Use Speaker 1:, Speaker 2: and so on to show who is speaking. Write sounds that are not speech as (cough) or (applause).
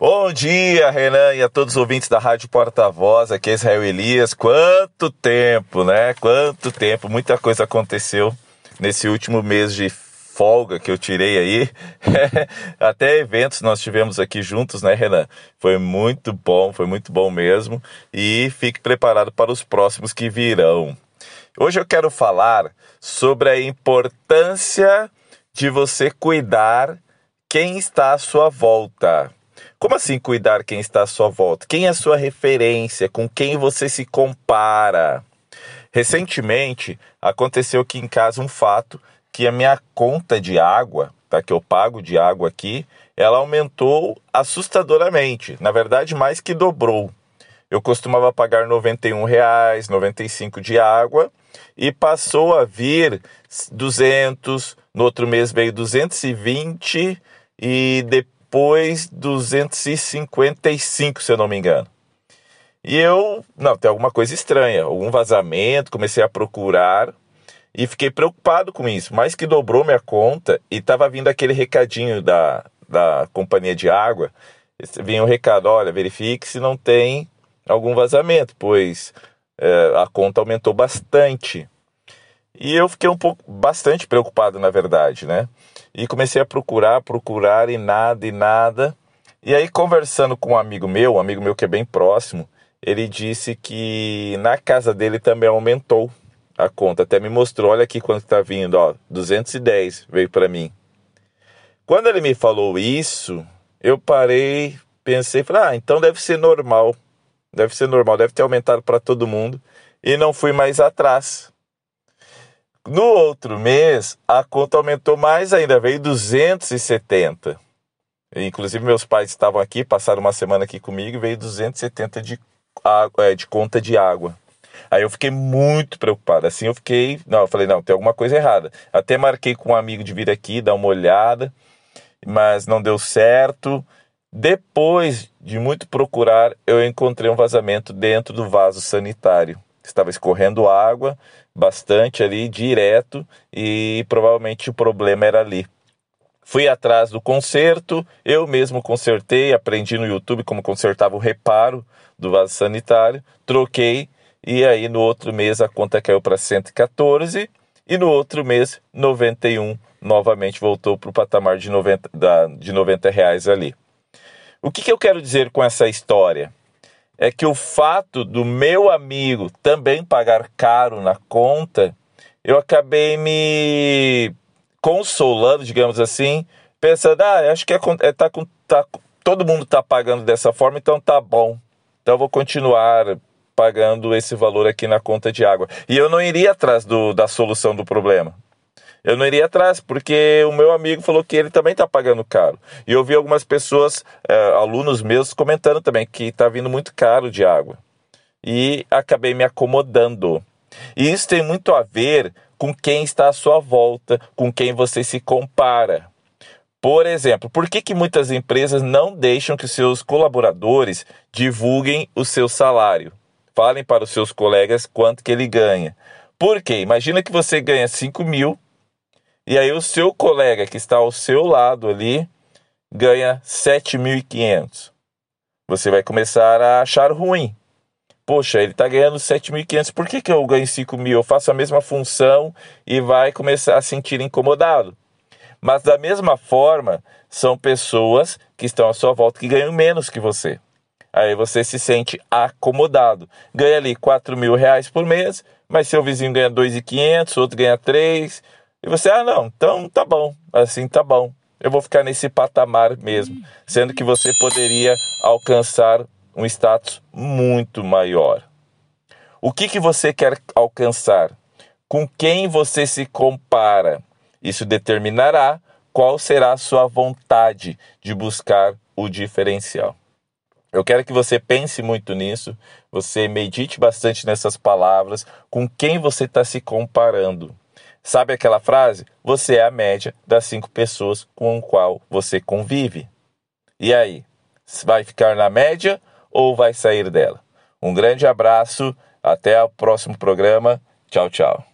Speaker 1: Bom dia, Renan, e a todos os ouvintes da Rádio Porta-Voz. Aqui é Israel Elias. Quanto tempo, né? Quanto tempo. Muita coisa aconteceu nesse último mês de folga que eu tirei aí. (laughs) Até eventos nós tivemos aqui juntos, né, Renan? Foi muito bom, foi muito bom mesmo. E fique preparado para os próximos que virão. Hoje eu quero falar sobre a importância de você cuidar quem está à sua volta. Como assim cuidar quem está à sua volta? Quem é sua referência? Com quem você se compara? Recentemente aconteceu aqui em casa um fato que a minha conta de água, tá, que eu pago de água aqui, ela aumentou assustadoramente. Na verdade, mais que dobrou. Eu costumava pagar 91 reais, 95 de água e passou a vir 200, no outro mês veio 220 e depois 255, se eu não me engano. E eu, não, tem alguma coisa estranha, algum vazamento, comecei a procurar e fiquei preocupado com isso. Mais que dobrou minha conta e estava vindo aquele recadinho da, da companhia de água. Vinha um recado: olha, verifique se não tem algum vazamento, pois é, a conta aumentou bastante. E eu fiquei um pouco, bastante preocupado, na verdade, né? E comecei a procurar, procurar e nada, e nada. E aí, conversando com um amigo meu, um amigo meu que é bem próximo, ele disse que na casa dele também aumentou a conta. Até me mostrou, olha aqui quanto está vindo, ó, 210 veio para mim. Quando ele me falou isso, eu parei, pensei, falei, ah, então deve ser normal. Deve ser normal, deve ter aumentado para todo mundo. E não fui mais atrás. No outro mês, a conta aumentou mais ainda, veio 270. Inclusive, meus pais estavam aqui, passaram uma semana aqui comigo e veio 270 de, água, é, de conta de água. Aí eu fiquei muito preocupado. Assim eu fiquei. Não, eu falei, não, tem alguma coisa errada. Até marquei com um amigo de vir aqui, dar uma olhada, mas não deu certo. Depois de muito procurar, eu encontrei um vazamento dentro do vaso sanitário. Estava escorrendo água bastante ali, direto, e provavelmente o problema era ali. Fui atrás do conserto, eu mesmo consertei, aprendi no YouTube como consertava o reparo do vaso sanitário, troquei e aí no outro mês a conta caiu para 114 e no outro mês 91 novamente voltou para o patamar de 90, da, de 90 reais ali. O que, que eu quero dizer com essa história? É que o fato do meu amigo também pagar caro na conta, eu acabei me consolando, digamos assim, pensando, ah, acho que é, é, tá, tá, todo mundo está pagando dessa forma, então tá bom. Então eu vou continuar pagando esse valor aqui na conta de água. E eu não iria atrás do, da solução do problema. Eu não iria atrás, porque o meu amigo falou que ele também está pagando caro. E eu vi algumas pessoas, é, alunos meus, comentando também que está vindo muito caro de água. E acabei me acomodando. E isso tem muito a ver com quem está à sua volta, com quem você se compara. Por exemplo, por que, que muitas empresas não deixam que seus colaboradores divulguem o seu salário? Falem para os seus colegas quanto que ele ganha. Por quê? Imagina que você ganha 5 mil e aí o seu colega que está ao seu lado ali ganha 7.500. Você vai começar a achar ruim. Poxa, ele está ganhando 7.500, por que, que eu ganho 5 mil? Eu faço a mesma função e vai começar a sentir incomodado. Mas da mesma forma, são pessoas que estão à sua volta que ganham menos que você. Aí você se sente acomodado. Ganha ali 4 mil reais por mês, mas seu vizinho ganha 2.500, outro ganha 3. E você, ah, não, então tá bom, assim tá bom. Eu vou ficar nesse patamar mesmo, sendo que você poderia alcançar um status muito maior. O que, que você quer alcançar? Com quem você se compara? Isso determinará qual será a sua vontade de buscar o diferencial. Eu quero que você pense muito nisso, você medite bastante nessas palavras, com quem você está se comparando. Sabe aquela frase? Você é a média das cinco pessoas com qual você convive. E aí? Vai ficar na média ou vai sair dela? Um grande abraço, até o próximo programa. Tchau, tchau.